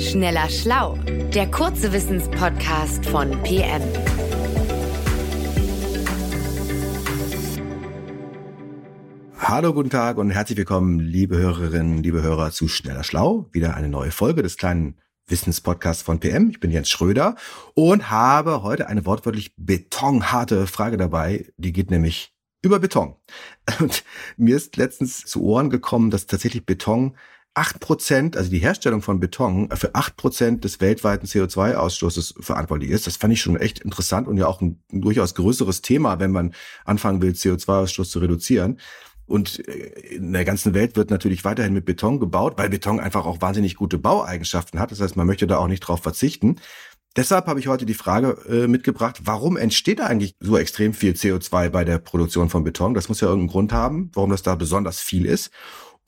Schneller Schlau, der kurze Wissenspodcast von PM. Hallo, guten Tag und herzlich willkommen, liebe Hörerinnen, liebe Hörer zu Schneller Schlau. Wieder eine neue Folge des kleinen Wissenspodcasts von PM. Ich bin Jens Schröder und habe heute eine wortwörtlich betonharte Frage dabei. Die geht nämlich über Beton. Und mir ist letztens zu Ohren gekommen, dass tatsächlich Beton acht Prozent, also die Herstellung von Beton, für acht Prozent des weltweiten CO2-Ausstoßes verantwortlich ist. Das fand ich schon echt interessant und ja auch ein, ein durchaus größeres Thema, wenn man anfangen will, CO2-Ausstoß zu reduzieren. Und äh, in der ganzen Welt wird natürlich weiterhin mit Beton gebaut, weil Beton einfach auch wahnsinnig gute Baueigenschaften hat. Das heißt, man möchte da auch nicht drauf verzichten. Deshalb habe ich heute die Frage äh, mitgebracht, warum entsteht da eigentlich so extrem viel CO2 bei der Produktion von Beton? Das muss ja irgendeinen Grund haben, warum das da besonders viel ist.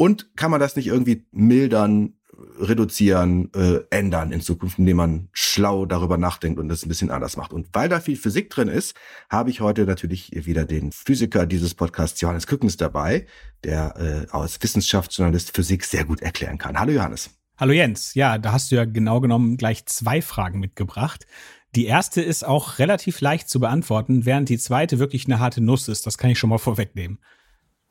Und kann man das nicht irgendwie mildern, reduzieren, äh, ändern in Zukunft, indem man schlau darüber nachdenkt und das ein bisschen anders macht. Und weil da viel Physik drin ist, habe ich heute natürlich wieder den Physiker dieses Podcasts, Johannes Kückens, dabei, der äh, als Wissenschaftsjournalist Physik sehr gut erklären kann. Hallo Johannes. Hallo Jens, ja, da hast du ja genau genommen gleich zwei Fragen mitgebracht. Die erste ist auch relativ leicht zu beantworten, während die zweite wirklich eine harte Nuss ist. Das kann ich schon mal vorwegnehmen.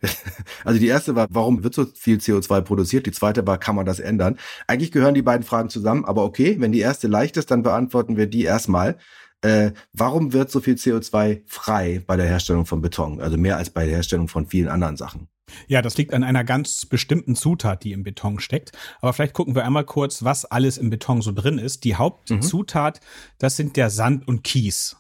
Also die erste war, warum wird so viel CO2 produziert? Die zweite war, kann man das ändern? Eigentlich gehören die beiden Fragen zusammen, aber okay, wenn die erste leicht ist, dann beantworten wir die erstmal. Äh, warum wird so viel CO2 frei bei der Herstellung von Beton? Also mehr als bei der Herstellung von vielen anderen Sachen. Ja, das liegt an einer ganz bestimmten Zutat, die im Beton steckt. Aber vielleicht gucken wir einmal kurz, was alles im Beton so drin ist. Die Hauptzutat, mhm. das sind der Sand und Kies.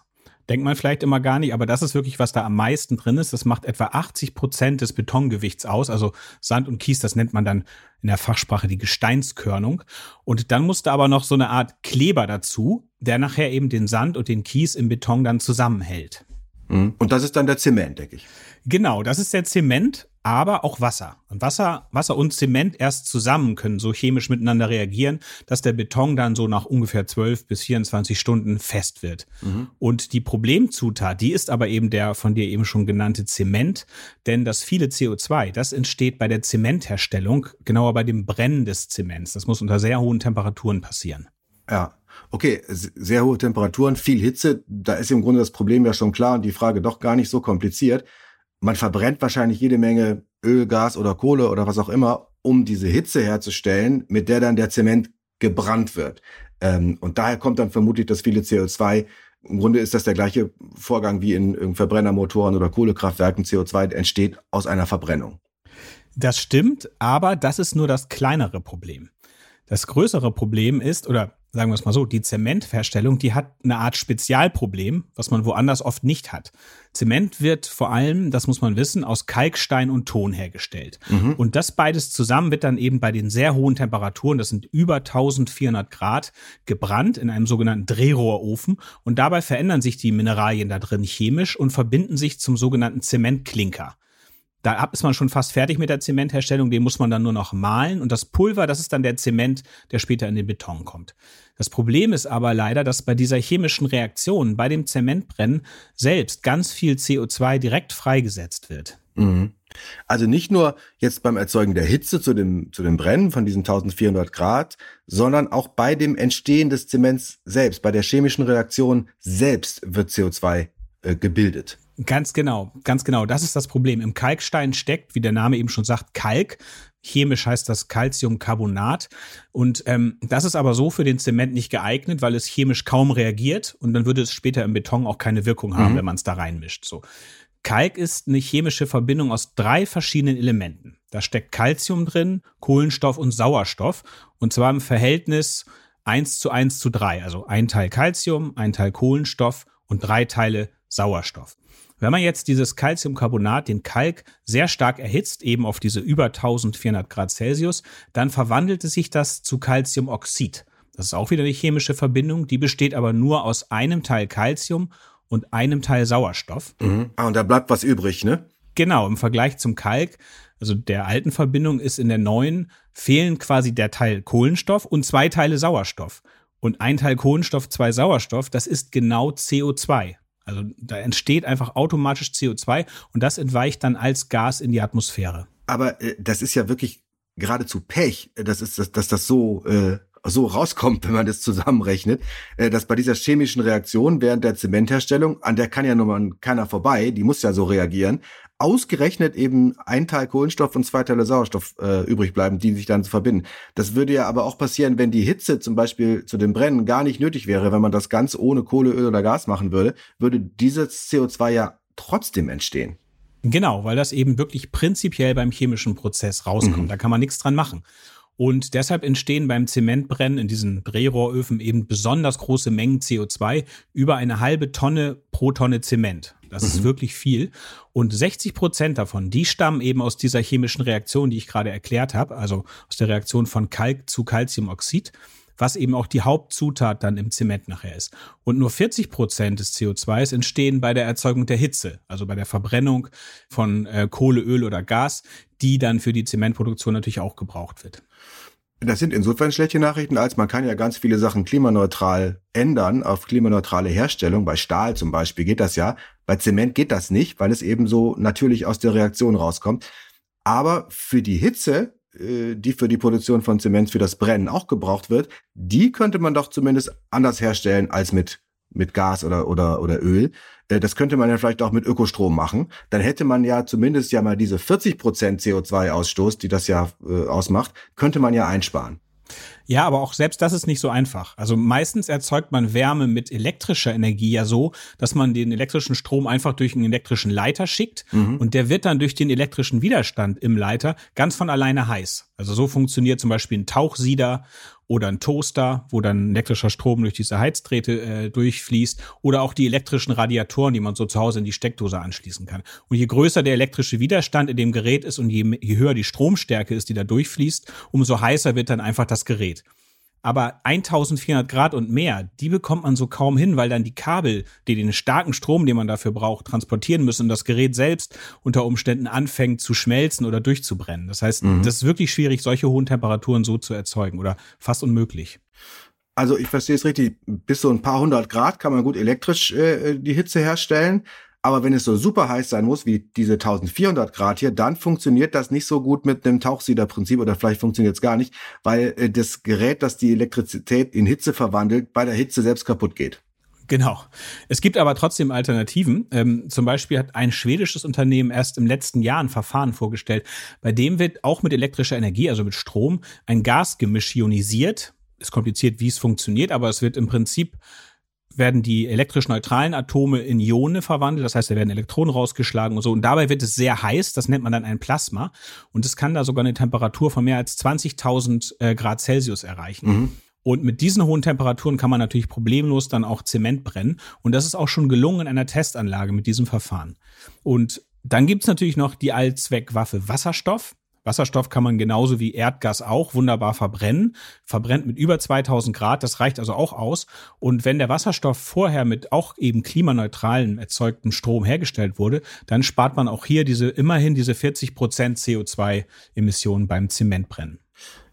Denkt man vielleicht immer gar nicht, aber das ist wirklich, was da am meisten drin ist. Das macht etwa 80 Prozent des Betongewichts aus. Also Sand und Kies, das nennt man dann in der Fachsprache die Gesteinskörnung. Und dann musste aber noch so eine Art Kleber dazu, der nachher eben den Sand und den Kies im Beton dann zusammenhält. Mhm. Und das ist dann der Zement, denke ich. Genau, das ist der Zement aber auch Wasser. Und Wasser, Wasser und Zement erst zusammen können so chemisch miteinander reagieren, dass der Beton dann so nach ungefähr 12 bis 24 Stunden fest wird. Mhm. Und die Problemzutat, die ist aber eben der von dir eben schon genannte Zement, denn das viele CO2, das entsteht bei der Zementherstellung, genauer bei dem Brennen des Zements. Das muss unter sehr hohen Temperaturen passieren. Ja, Okay, sehr hohe Temperaturen, viel Hitze, da ist im Grunde das Problem ja schon klar und die Frage doch gar nicht so kompliziert man verbrennt wahrscheinlich jede Menge Öl, Gas oder Kohle oder was auch immer, um diese Hitze herzustellen, mit der dann der Zement gebrannt wird. Ähm, und daher kommt dann vermutlich das viele CO2. Im Grunde ist das der gleiche Vorgang wie in, in Verbrennermotoren oder Kohlekraftwerken. CO2 entsteht aus einer Verbrennung. Das stimmt, aber das ist nur das kleinere Problem. Das größere Problem ist, oder sagen wir es mal so, die Zementherstellung, die hat eine Art Spezialproblem, was man woanders oft nicht hat. Zement wird vor allem, das muss man wissen, aus Kalkstein und Ton hergestellt. Mhm. Und das beides zusammen wird dann eben bei den sehr hohen Temperaturen, das sind über 1400 Grad, gebrannt in einem sogenannten Drehrohrofen. Und dabei verändern sich die Mineralien da drin chemisch und verbinden sich zum sogenannten Zementklinker. Da ist man schon fast fertig mit der Zementherstellung, den muss man dann nur noch mahlen. Und das Pulver, das ist dann der Zement, der später in den Beton kommt. Das Problem ist aber leider, dass bei dieser chemischen Reaktion, bei dem Zementbrennen selbst ganz viel CO2 direkt freigesetzt wird. Mhm. Also nicht nur jetzt beim Erzeugen der Hitze zu dem, zu dem Brennen von diesen 1400 Grad, sondern auch bei dem Entstehen des Zements selbst, bei der chemischen Reaktion selbst wird CO2 äh, gebildet. Ganz genau, ganz genau. Das ist das Problem. Im Kalkstein steckt, wie der Name eben schon sagt, Kalk. Chemisch heißt das Calciumcarbonat. Und ähm, das ist aber so für den Zement nicht geeignet, weil es chemisch kaum reagiert und dann würde es später im Beton auch keine Wirkung haben, mhm. wenn man es da reinmischt. So. Kalk ist eine chemische Verbindung aus drei verschiedenen Elementen. Da steckt Calcium drin, Kohlenstoff und Sauerstoff. Und zwar im Verhältnis 1 zu 1 zu 3. Also ein Teil Calcium, ein Teil Kohlenstoff und drei Teile Sauerstoff. Wenn man jetzt dieses Calciumcarbonat, den Kalk, sehr stark erhitzt, eben auf diese über 1400 Grad Celsius, dann verwandelt es sich das zu Calciumoxid. Das ist auch wieder eine chemische Verbindung, die besteht aber nur aus einem Teil Calcium und einem Teil Sauerstoff. Mhm. Ah, und da bleibt was übrig, ne? Genau, im Vergleich zum Kalk, also der alten Verbindung ist in der neuen, fehlen quasi der Teil Kohlenstoff und zwei Teile Sauerstoff. Und ein Teil Kohlenstoff, zwei Sauerstoff, das ist genau CO2. Also da entsteht einfach automatisch CO2 und das entweicht dann als Gas in die Atmosphäre. Aber äh, das ist ja wirklich geradezu Pech, dass, ist, dass, dass das so äh, so rauskommt, wenn man das zusammenrechnet, äh, dass bei dieser chemischen Reaktion während der Zementherstellung, an der kann ja nun mal keiner vorbei, die muss ja so reagieren, ausgerechnet eben ein Teil Kohlenstoff und zwei Teile Sauerstoff äh, übrig bleiben, die sich dann verbinden. Das würde ja aber auch passieren, wenn die Hitze zum Beispiel zu dem Brennen gar nicht nötig wäre, wenn man das ganz ohne Kohle, Öl oder Gas machen würde, würde dieses CO2 ja trotzdem entstehen. Genau, weil das eben wirklich prinzipiell beim chemischen Prozess rauskommt. Mhm. Da kann man nichts dran machen. Und deshalb entstehen beim Zementbrennen in diesen Drehrohröfen eben besonders große Mengen CO2, über eine halbe Tonne pro Tonne Zement. Das mhm. ist wirklich viel. Und 60 Prozent davon, die stammen eben aus dieser chemischen Reaktion, die ich gerade erklärt habe, also aus der Reaktion von Kalk zu Calciumoxid was eben auch die Hauptzutat dann im Zement nachher ist. Und nur 40 Prozent des CO2s entstehen bei der Erzeugung der Hitze, also bei der Verbrennung von äh, Kohle, Öl oder Gas, die dann für die Zementproduktion natürlich auch gebraucht wird. Das sind insofern schlechte Nachrichten, als man kann ja ganz viele Sachen klimaneutral ändern auf klimaneutrale Herstellung. Bei Stahl zum Beispiel geht das ja. Bei Zement geht das nicht, weil es eben so natürlich aus der Reaktion rauskommt. Aber für die Hitze, äh, die für die Produktion von Zement für das Brennen auch gebraucht wird, die könnte man doch zumindest anders herstellen als mit mit Gas oder, oder, oder Öl. Äh, das könnte man ja vielleicht auch mit Ökostrom machen. Dann hätte man ja zumindest ja mal diese 40 Prozent CO2-Ausstoß, die das ja äh, ausmacht, könnte man ja einsparen. Ja, aber auch selbst das ist nicht so einfach. Also meistens erzeugt man Wärme mit elektrischer Energie ja so, dass man den elektrischen Strom einfach durch einen elektrischen Leiter schickt mhm. und der wird dann durch den elektrischen Widerstand im Leiter ganz von alleine heiß. Also so funktioniert zum Beispiel ein Tauchsieder oder ein Toaster, wo dann elektrischer Strom durch diese Heizdrähte äh, durchfließt oder auch die elektrischen Radiatoren, die man so zu Hause in die Steckdose anschließen kann. Und je größer der elektrische Widerstand in dem Gerät ist und je, je höher die Stromstärke ist, die da durchfließt, umso heißer wird dann einfach das Gerät. Aber 1400 Grad und mehr, die bekommt man so kaum hin, weil dann die Kabel, die den starken Strom, den man dafür braucht, transportieren müssen und das Gerät selbst unter Umständen anfängt zu schmelzen oder durchzubrennen. Das heißt, mhm. das ist wirklich schwierig, solche hohen Temperaturen so zu erzeugen oder fast unmöglich. Also ich verstehe es richtig, bis so ein paar hundert Grad kann man gut elektrisch äh, die Hitze herstellen. Aber wenn es so super heiß sein muss, wie diese 1400 Grad hier, dann funktioniert das nicht so gut mit einem Tauchsiederprinzip oder vielleicht funktioniert es gar nicht, weil äh, das Gerät, das die Elektrizität in Hitze verwandelt, bei der Hitze selbst kaputt geht. Genau. Es gibt aber trotzdem Alternativen. Ähm, zum Beispiel hat ein schwedisches Unternehmen erst im letzten Jahr ein Verfahren vorgestellt, bei dem wird auch mit elektrischer Energie, also mit Strom, ein Gasgemisch ionisiert. Ist kompliziert, wie es funktioniert, aber es wird im Prinzip werden die elektrisch neutralen Atome in Ione verwandelt, das heißt, da werden Elektronen rausgeschlagen und so. Und dabei wird es sehr heiß, das nennt man dann ein Plasma. Und es kann da sogar eine Temperatur von mehr als 20.000 äh, Grad Celsius erreichen. Mhm. Und mit diesen hohen Temperaturen kann man natürlich problemlos dann auch Zement brennen. Und das ist auch schon gelungen in einer Testanlage mit diesem Verfahren. Und dann gibt's natürlich noch die Allzweckwaffe Wasserstoff. Wasserstoff kann man genauso wie Erdgas auch wunderbar verbrennen. Verbrennt mit über 2000 Grad, das reicht also auch aus. Und wenn der Wasserstoff vorher mit auch eben klimaneutralen erzeugtem Strom hergestellt wurde, dann spart man auch hier diese, immerhin diese 40 Prozent CO2-Emissionen beim Zementbrennen.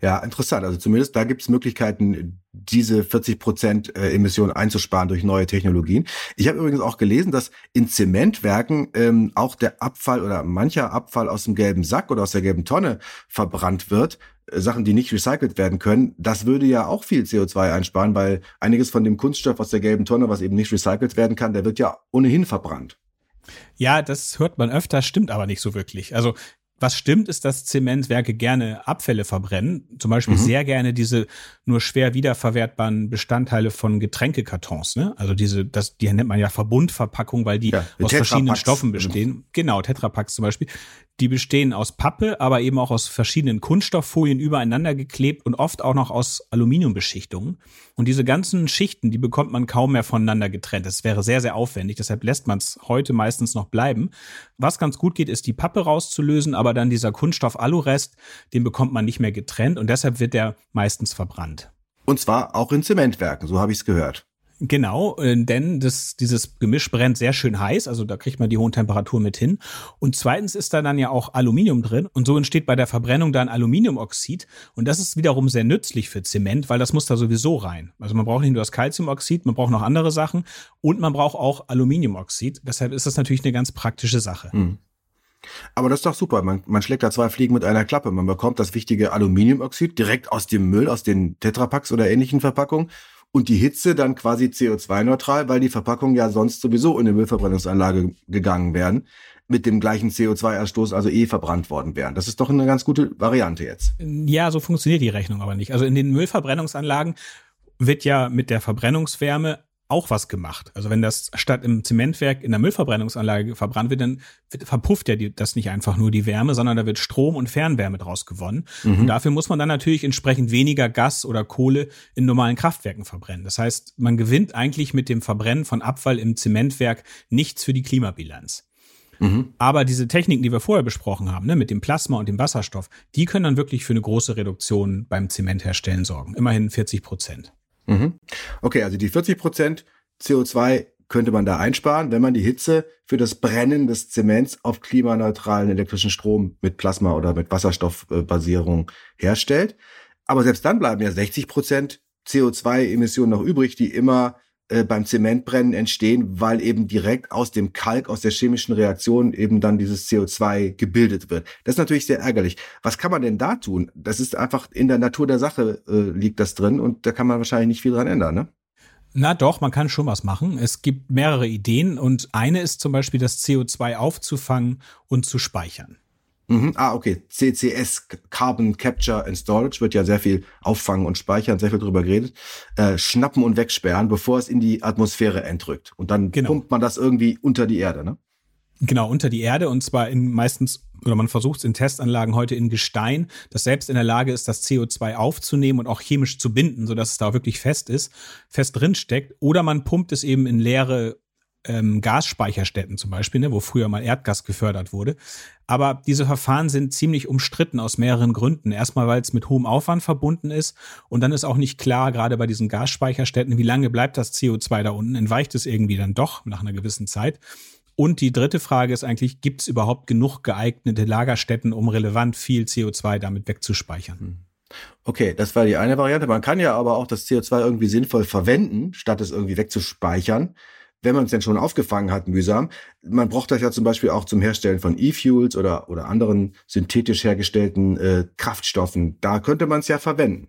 Ja, interessant. Also zumindest da gibt es Möglichkeiten, diese 40 Prozent äh, Emissionen einzusparen durch neue Technologien. Ich habe übrigens auch gelesen, dass in Zementwerken ähm, auch der Abfall oder mancher Abfall aus dem gelben Sack oder aus der gelben Tonne verbrannt wird. Äh, Sachen, die nicht recycelt werden können. Das würde ja auch viel CO2 einsparen, weil einiges von dem Kunststoff aus der gelben Tonne, was eben nicht recycelt werden kann, der wird ja ohnehin verbrannt. Ja, das hört man öfter, stimmt aber nicht so wirklich. Also was stimmt, ist, dass Zementwerke gerne Abfälle verbrennen. Zum Beispiel mhm. sehr gerne diese nur schwer wiederverwertbaren Bestandteile von Getränkekartons. Ne? Also diese, das, die nennt man ja Verbundverpackung, weil die ja, aus verschiedenen Stoffen bestehen. Genau, Tetrapacks zum Beispiel. Die bestehen aus Pappe, aber eben auch aus verschiedenen Kunststofffolien übereinander geklebt und oft auch noch aus Aluminiumbeschichtungen. Und diese ganzen Schichten, die bekommt man kaum mehr voneinander getrennt. Das wäre sehr, sehr aufwendig. Deshalb lässt man es heute meistens noch bleiben. Was ganz gut geht, ist die Pappe rauszulösen, aber dann dieser Kunststoff-Alu-Rest, den bekommt man nicht mehr getrennt und deshalb wird der meistens verbrannt. Und zwar auch in Zementwerken, so habe ich es gehört. Genau, äh, denn das, dieses Gemisch brennt sehr schön heiß, also da kriegt man die hohen Temperaturen mit hin. Und zweitens ist da dann ja auch Aluminium drin und so entsteht bei der Verbrennung dann Aluminiumoxid und das ist wiederum sehr nützlich für Zement, weil das muss da sowieso rein. Also man braucht nicht nur das Calciumoxid, man braucht noch andere Sachen und man braucht auch Aluminiumoxid. Deshalb ist das natürlich eine ganz praktische Sache. Mhm. Aber das ist doch super. Man, man schlägt da zwei Fliegen mit einer Klappe. Man bekommt das wichtige Aluminiumoxid direkt aus dem Müll, aus den Tetrapacks oder ähnlichen Verpackungen. Und die Hitze dann quasi CO2-neutral, weil die Verpackungen ja sonst sowieso in die Müllverbrennungsanlage gegangen wären, mit dem gleichen CO2-Ausstoß also eh verbrannt worden wären. Das ist doch eine ganz gute Variante jetzt. Ja, so funktioniert die Rechnung aber nicht. Also in den Müllverbrennungsanlagen wird ja mit der Verbrennungswärme auch was gemacht. Also wenn das statt im Zementwerk in der Müllverbrennungsanlage verbrannt wird, dann verpufft ja die, das nicht einfach nur die Wärme, sondern da wird Strom und Fernwärme draus gewonnen. Mhm. Und dafür muss man dann natürlich entsprechend weniger Gas oder Kohle in normalen Kraftwerken verbrennen. Das heißt, man gewinnt eigentlich mit dem Verbrennen von Abfall im Zementwerk nichts für die Klimabilanz. Mhm. Aber diese Techniken, die wir vorher besprochen haben, ne, mit dem Plasma und dem Wasserstoff, die können dann wirklich für eine große Reduktion beim Zementherstellen sorgen. Immerhin 40 Prozent. Mhm. Okay, also die 40 Prozent CO2 könnte man da einsparen, wenn man die Hitze für das Brennen des Zements auf klimaneutralen elektrischen Strom mit Plasma oder mit Wasserstoffbasierung herstellt. Aber selbst dann bleiben ja 60 Prozent CO2-Emissionen noch übrig, die immer äh, beim Zementbrennen entstehen, weil eben direkt aus dem Kalk, aus der chemischen Reaktion eben dann dieses CO2 gebildet wird. Das ist natürlich sehr ärgerlich. Was kann man denn da tun? Das ist einfach in der Natur der Sache äh, liegt das drin und da kann man wahrscheinlich nicht viel dran ändern, ne? Na doch, man kann schon was machen. Es gibt mehrere Ideen und eine ist zum Beispiel das CO2 aufzufangen und zu speichern. Mhm. Ah, okay. CCS, Carbon Capture and Storage, wird ja sehr viel auffangen und speichern, sehr viel drüber geredet. Äh, schnappen und wegsperren, bevor es in die Atmosphäre entrückt. Und dann genau. pumpt man das irgendwie unter die Erde, ne? Genau, unter die Erde und zwar in meistens, oder man versucht es in Testanlagen heute in Gestein, das selbst in der Lage ist, das CO2 aufzunehmen und auch chemisch zu binden, sodass es da wirklich fest ist, fest drin steckt. Oder man pumpt es eben in leere ähm, Gasspeicherstätten zum Beispiel, ne, wo früher mal Erdgas gefördert wurde. Aber diese Verfahren sind ziemlich umstritten aus mehreren Gründen. Erstmal, weil es mit hohem Aufwand verbunden ist und dann ist auch nicht klar, gerade bei diesen Gasspeicherstätten, wie lange bleibt das CO2 da unten? Entweicht es irgendwie dann doch nach einer gewissen Zeit? Und die dritte Frage ist eigentlich, gibt es überhaupt genug geeignete Lagerstätten, um relevant viel CO2 damit wegzuspeichern? Hm. Okay, das war die eine Variante. Man kann ja aber auch das CO2 irgendwie sinnvoll verwenden, statt es irgendwie wegzuspeichern wenn man es denn schon aufgefangen hat, mühsam. Man braucht das ja zum Beispiel auch zum Herstellen von E-Fuels oder, oder anderen synthetisch hergestellten äh, Kraftstoffen. Da könnte man es ja verwenden.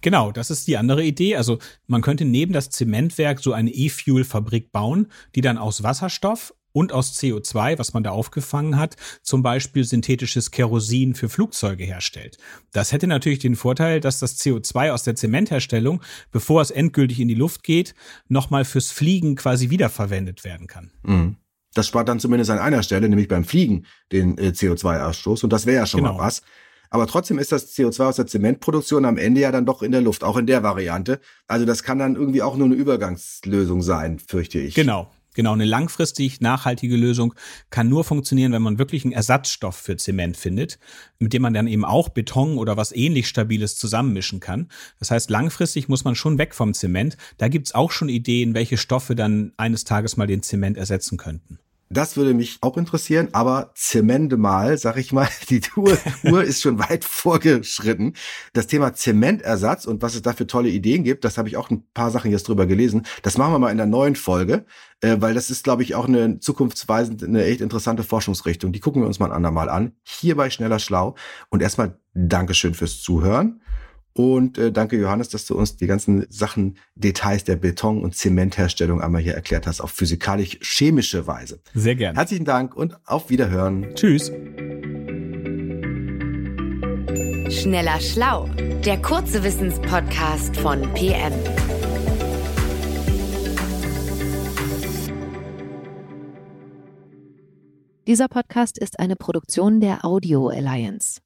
Genau, das ist die andere Idee. Also man könnte neben das Zementwerk so eine E-Fuel-Fabrik bauen, die dann aus Wasserstoff und aus CO2, was man da aufgefangen hat, zum Beispiel synthetisches Kerosin für Flugzeuge herstellt. Das hätte natürlich den Vorteil, dass das CO2 aus der Zementherstellung, bevor es endgültig in die Luft geht, nochmal fürs Fliegen quasi wiederverwendet werden kann. Mhm. Das spart dann zumindest an einer Stelle, nämlich beim Fliegen, den äh, CO2-Ausstoß. Und das wäre ja schon genau. mal was. Aber trotzdem ist das CO2 aus der Zementproduktion am Ende ja dann doch in der Luft, auch in der Variante. Also das kann dann irgendwie auch nur eine Übergangslösung sein, fürchte ich. Genau, Genau, eine langfristig nachhaltige Lösung kann nur funktionieren, wenn man wirklich einen Ersatzstoff für Zement findet, mit dem man dann eben auch Beton oder was ähnlich Stabiles zusammenmischen kann. Das heißt, langfristig muss man schon weg vom Zement. Da gibt's auch schon Ideen, welche Stoffe dann eines Tages mal den Zement ersetzen könnten. Das würde mich auch interessieren, aber Zemente mal, sag ich mal, die Uhr, Uhr ist schon weit vorgeschritten. Das Thema Zementersatz und was es da für tolle Ideen gibt, das habe ich auch ein paar Sachen jetzt drüber gelesen. Das machen wir mal in der neuen Folge, äh, weil das ist, glaube ich, auch eine zukunftsweisend, eine echt interessante Forschungsrichtung. Die gucken wir uns mal ein andermal an. Hier bei Schneller Schlau. Und erstmal Dankeschön fürs Zuhören. Und äh, danke, Johannes, dass du uns die ganzen Sachen, Details der Beton- und Zementherstellung einmal hier erklärt hast, auf physikalisch-chemische Weise. Sehr gerne. Herzlichen Dank und auf Wiederhören. Tschüss. Schneller Schlau, der kurze Wissenspodcast von PM. Dieser Podcast ist eine Produktion der Audio Alliance.